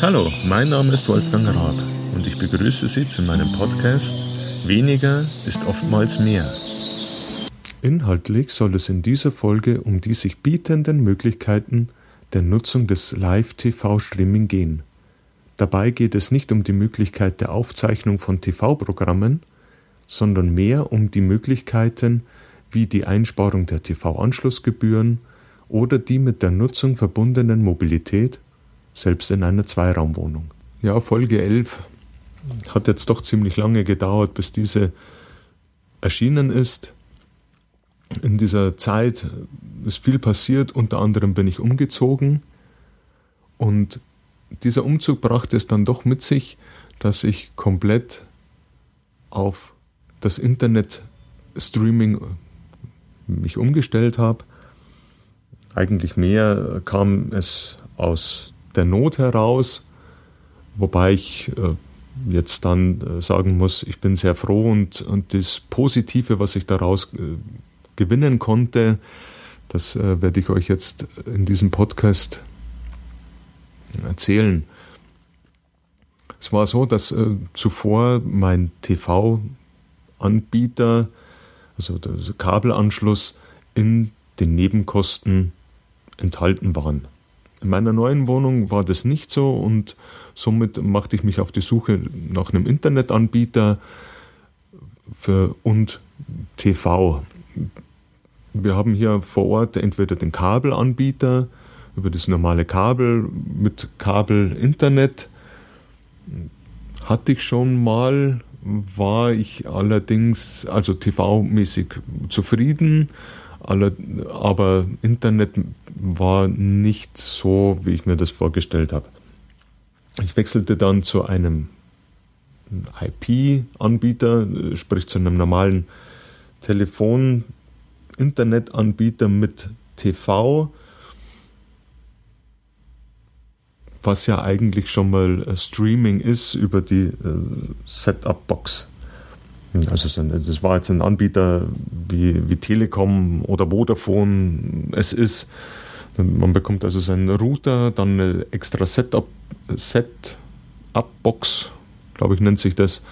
Hallo, mein Name ist Wolfgang Raab und ich begrüße Sie zu meinem Podcast Weniger ist oftmals mehr. Inhaltlich soll es in dieser Folge um die sich bietenden Möglichkeiten der Nutzung des Live-TV-Streaming gehen. Dabei geht es nicht um die Möglichkeit der Aufzeichnung von TV-Programmen, sondern mehr um die Möglichkeiten wie die Einsparung der TV-Anschlussgebühren oder die mit der Nutzung verbundenen Mobilität, selbst in einer Zweiraumwohnung. Ja, Folge 11 hat jetzt doch ziemlich lange gedauert, bis diese erschienen ist. In dieser Zeit ist viel passiert, unter anderem bin ich umgezogen und dieser Umzug brachte es dann doch mit sich, dass ich komplett auf das Internet-Streaming mich umgestellt habe. Eigentlich mehr kam es aus der Not heraus, wobei ich äh, jetzt dann äh, sagen muss, ich bin sehr froh und, und das Positive, was ich daraus äh, gewinnen konnte, das werde ich euch jetzt in diesem Podcast erzählen. Es war so, dass zuvor mein TV-Anbieter, also der Kabelanschluss, in den Nebenkosten enthalten waren. In meiner neuen Wohnung war das nicht so und somit machte ich mich auf die Suche nach einem Internetanbieter für und TV. Wir haben hier vor Ort entweder den Kabelanbieter, über das normale Kabel mit Kabel-Internet. Hatte ich schon mal, war ich allerdings also TV-mäßig zufrieden, aber Internet war nicht so, wie ich mir das vorgestellt habe. Ich wechselte dann zu einem IP-Anbieter, sprich zu einem normalen Telefon-Internetanbieter mit TV was ja eigentlich schon mal Streaming ist über die äh, Setup-Box. Also das war jetzt ein Anbieter wie, wie Telekom oder Vodafone es ist. Man bekommt also seinen Router, dann eine extra Setup-Box, glaube ich nennt sich das,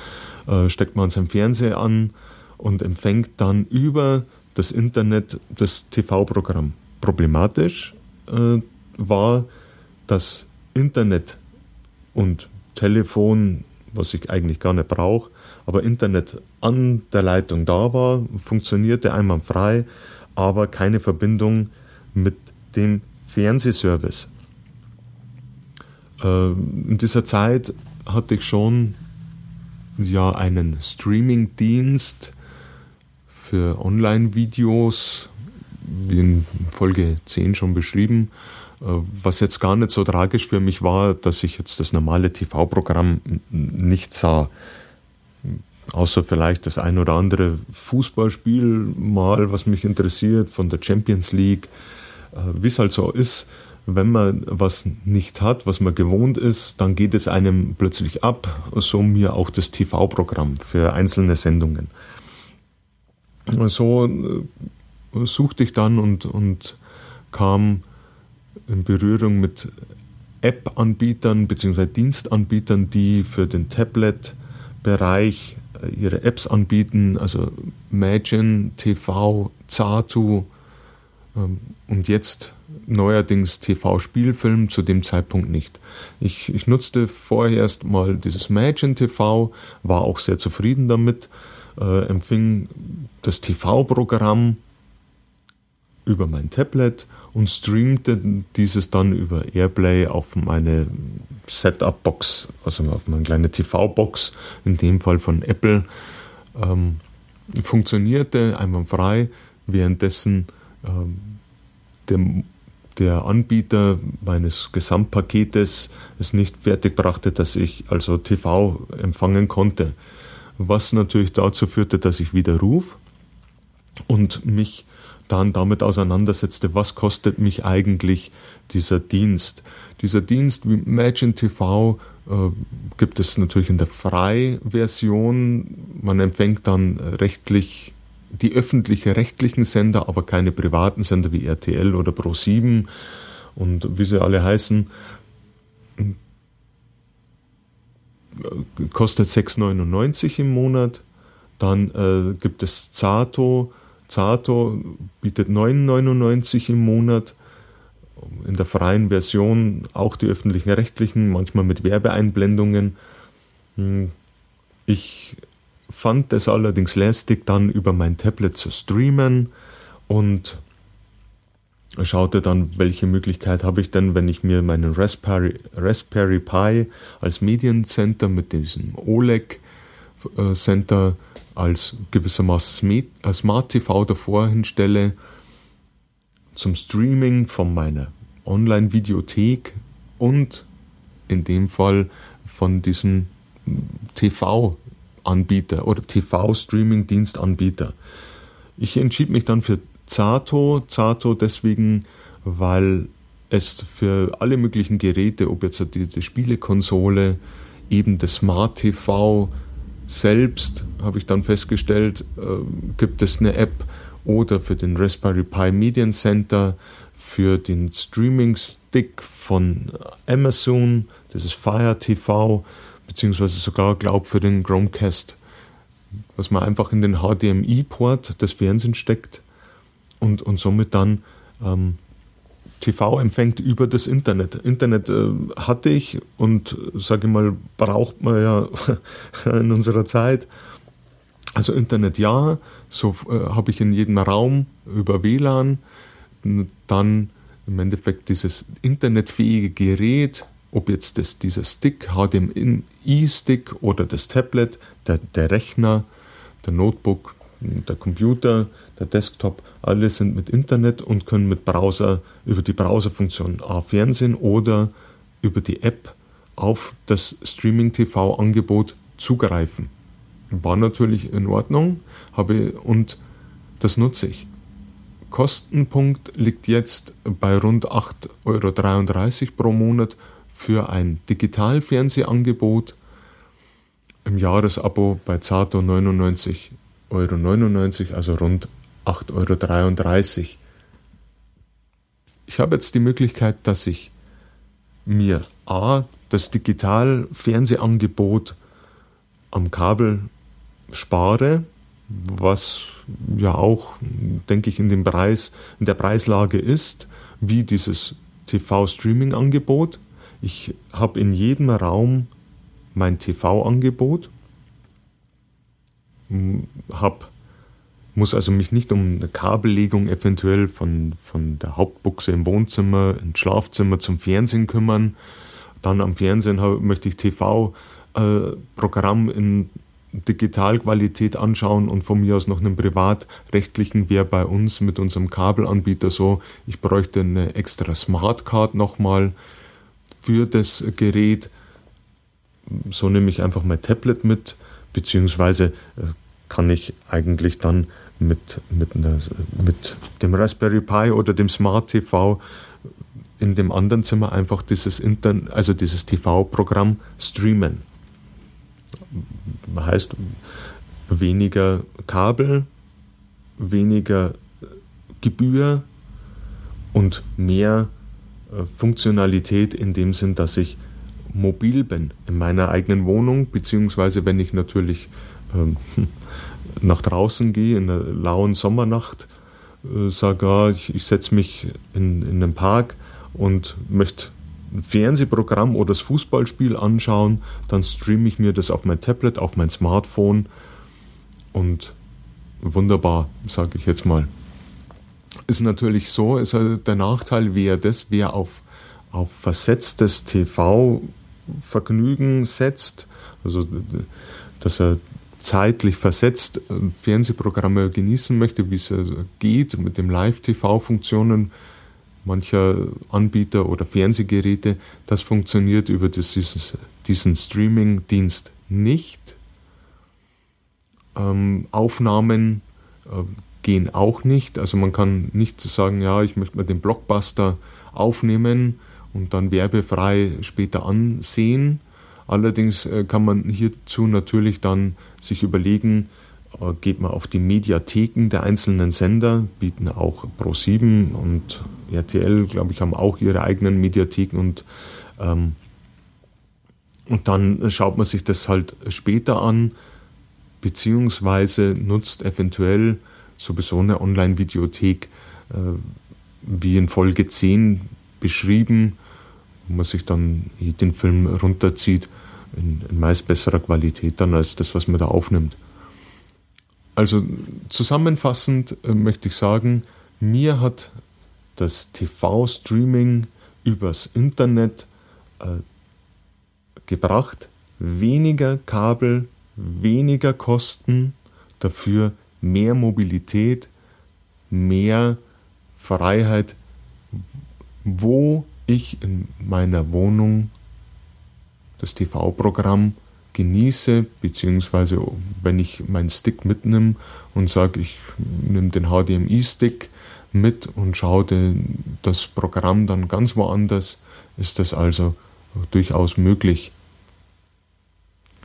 äh, steckt man an seinem Fernseher an und empfängt dann über das Internet das TV-Programm. Problematisch äh, war, dass Internet und Telefon, was ich eigentlich gar nicht brauche, aber Internet an der Leitung da war, funktionierte einwandfrei, aber keine Verbindung mit dem Fernsehservice. Äh, in dieser Zeit hatte ich schon ja einen Streaming-Dienst für Online-Videos, wie in Folge 10 schon beschrieben, äh, was jetzt gar nicht so tragisch für mich war, dass ich jetzt das normale TV-Programm nicht sah. Außer vielleicht das ein oder andere Fußballspiel mal, was mich interessiert, von der Champions League. Äh, wie es halt so ist, wenn man was nicht hat, was man gewohnt ist, dann geht es einem plötzlich ab. So mir auch das TV-Programm für einzelne Sendungen. So äh, suchte ich dann und, und kam in Berührung mit App-Anbietern bzw. Dienstanbietern, die für den Tablet-Bereich ihre Apps anbieten, also Magin, TV, Zatu ähm, und jetzt neuerdings TV-Spielfilm, zu dem Zeitpunkt nicht. Ich, ich nutzte vorher erst mal dieses Magin TV, war auch sehr zufrieden damit, äh, empfing das TV-Programm über mein Tablet und streamte dieses dann über Airplay auf meine Setup-Box, also auf meine kleine TV-Box, in dem Fall von Apple. Ähm, funktionierte einwandfrei, währenddessen ähm, der, der Anbieter meines Gesamtpaketes es nicht fertig brachte, dass ich also TV empfangen konnte. Was natürlich dazu führte, dass ich widerruf und mich dann damit auseinandersetzte, was kostet mich eigentlich dieser Dienst. Dieser Dienst wie Imagine TV äh, gibt es natürlich in der Freiversion. Man empfängt dann rechtlich die öffentliche rechtlichen Sender, aber keine privaten Sender wie RTL oder Pro7 und wie sie alle heißen. kostet 6,99 im Monat. Dann äh, gibt es Zato. Zato bietet 9,99 im Monat. In der freien Version auch die öffentlichen rechtlichen, manchmal mit Werbeeinblendungen. Hm, ich fand es allerdings lästig, dann über mein Tablet zu streamen und schaute dann, welche Möglichkeit habe ich denn, wenn ich mir meinen Raspberry, Raspberry Pi als Mediencenter mit diesem OLEG äh, Center als gewissermaßen Smart TV davor hinstelle zum Streaming von meiner Online-Videothek und in dem Fall von diesem TV-Anbieter oder TV-Streaming-Dienstanbieter. Ich entschied mich dann für Zato. Zato deswegen, weil es für alle möglichen Geräte, ob jetzt die, die Spielekonsole, eben das Smart TV selbst, habe ich dann festgestellt, äh, gibt es eine App oder für den Raspberry Pi Median Center, für den Streaming Stick von Amazon, das ist Fire TV, beziehungsweise sogar, glaube für den Chromecast, was man einfach in den HDMI-Port des Fernsehens steckt und, und somit dann ähm, TV empfängt über das Internet. Internet äh, hatte ich und sage mal, braucht man ja in unserer Zeit. Also Internet ja, so äh, habe ich in jedem Raum über WLAN dann im Endeffekt dieses internetfähige Gerät, ob jetzt das, dieser Stick, HDMI-Stick oder das Tablet, der, der Rechner, der Notebook, der Computer, der Desktop, alle sind mit Internet und können mit Browser über die Browserfunktion A Fernsehen oder über die App auf das Streaming-TV-Angebot zugreifen. War natürlich in Ordnung, habe und das nutze ich. Kostenpunkt liegt jetzt bei rund 8,33 Euro pro Monat für ein Digitalfernsehangebot. Im Jahresabo bei Zato 99 Euro, also rund 8,33 Euro. Ich habe jetzt die Möglichkeit, dass ich mir A, das Digital-Fernsehangebot am Kabel spare, was ja auch, denke ich, in, dem Preis, in der Preislage ist, wie dieses TV-Streaming-Angebot. Ich habe in jedem Raum mein TV-Angebot hab, muss also mich nicht um eine Kabellegung eventuell von, von der Hauptbuchse im Wohnzimmer ins Schlafzimmer zum Fernsehen kümmern. Dann am Fernsehen hab, möchte ich TV-Programm äh, in Digitalqualität anschauen und von mir aus noch einen privatrechtlichen wäre bei uns mit unserem Kabelanbieter so, ich bräuchte eine extra Smartcard nochmal für das Gerät. So nehme ich einfach mein Tablet mit beziehungsweise äh, kann ich eigentlich dann mit, mit, mit dem Raspberry Pi oder dem Smart TV in dem anderen Zimmer einfach dieses, also dieses TV-Programm streamen. Heißt weniger Kabel, weniger Gebühr und mehr äh, Funktionalität in dem Sinn, dass ich mobil bin in meiner eigenen Wohnung, beziehungsweise wenn ich natürlich ähm, nach draußen gehe in einer lauen Sommernacht, äh, sage, ah, ich, ich setze mich in, in den Park und möchte ein Fernsehprogramm oder das Fußballspiel anschauen, dann streame ich mir das auf mein Tablet, auf mein Smartphone und wunderbar, sage ich jetzt mal. Ist natürlich so, ist halt der Nachteil wäre das, wer auf, auf versetztes TV-Vergnügen setzt, also dass er zeitlich versetzt äh, Fernsehprogramme genießen möchte, wie es geht mit den Live-TV-Funktionen mancher Anbieter oder Fernsehgeräte, das funktioniert über diesen Streaming-Dienst nicht. Ähm, Aufnahmen äh, gehen auch nicht. Also man kann nicht sagen, ja, ich möchte mal den Blockbuster aufnehmen und dann werbefrei später ansehen. Allerdings äh, kann man hierzu natürlich dann sich überlegen, äh, geht man auf die Mediatheken der einzelnen Sender, bieten auch Pro7 und RTL, glaube ich, haben auch ihre eigenen Mediatheken und ähm, Und dann schaut man sich das halt später an, beziehungsweise nutzt eventuell sowieso eine Online-Videothek, äh, wie in Folge 10 beschrieben, wo man sich dann den Film runterzieht, in, in meist besserer Qualität dann als das, was man da aufnimmt. Also zusammenfassend äh, möchte ich sagen, mir hat das TV-Streaming übers Internet äh, gebracht, weniger Kabel, weniger Kosten, dafür mehr Mobilität, mehr Freiheit, wo ich in meiner Wohnung das TV-Programm genieße, beziehungsweise wenn ich meinen Stick mitnehme und sage, ich nehme den HDMI-Stick mit und schaue das Programm dann ganz woanders, ist das also durchaus möglich.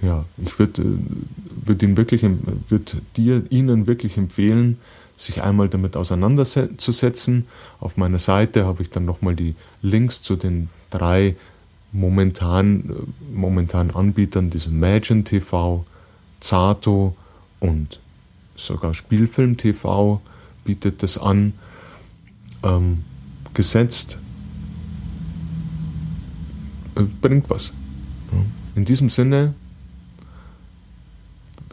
Ja, ich würde würd wirklich, würd dir, Ihnen wirklich empfehlen, sich einmal damit auseinanderzusetzen. Auf meiner Seite habe ich dann nochmal die Links zu den drei momentan, momentan Anbietern, diesem Imagine TV, Zato und sogar Spielfilm TV bietet das an, ähm, gesetzt. Äh, bringt was. In diesem Sinne,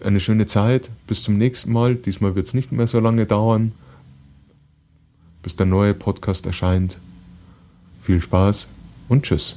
eine schöne Zeit. Bis zum nächsten Mal. Diesmal wird es nicht mehr so lange dauern, bis der neue Podcast erscheint. Viel Spaß und tschüss.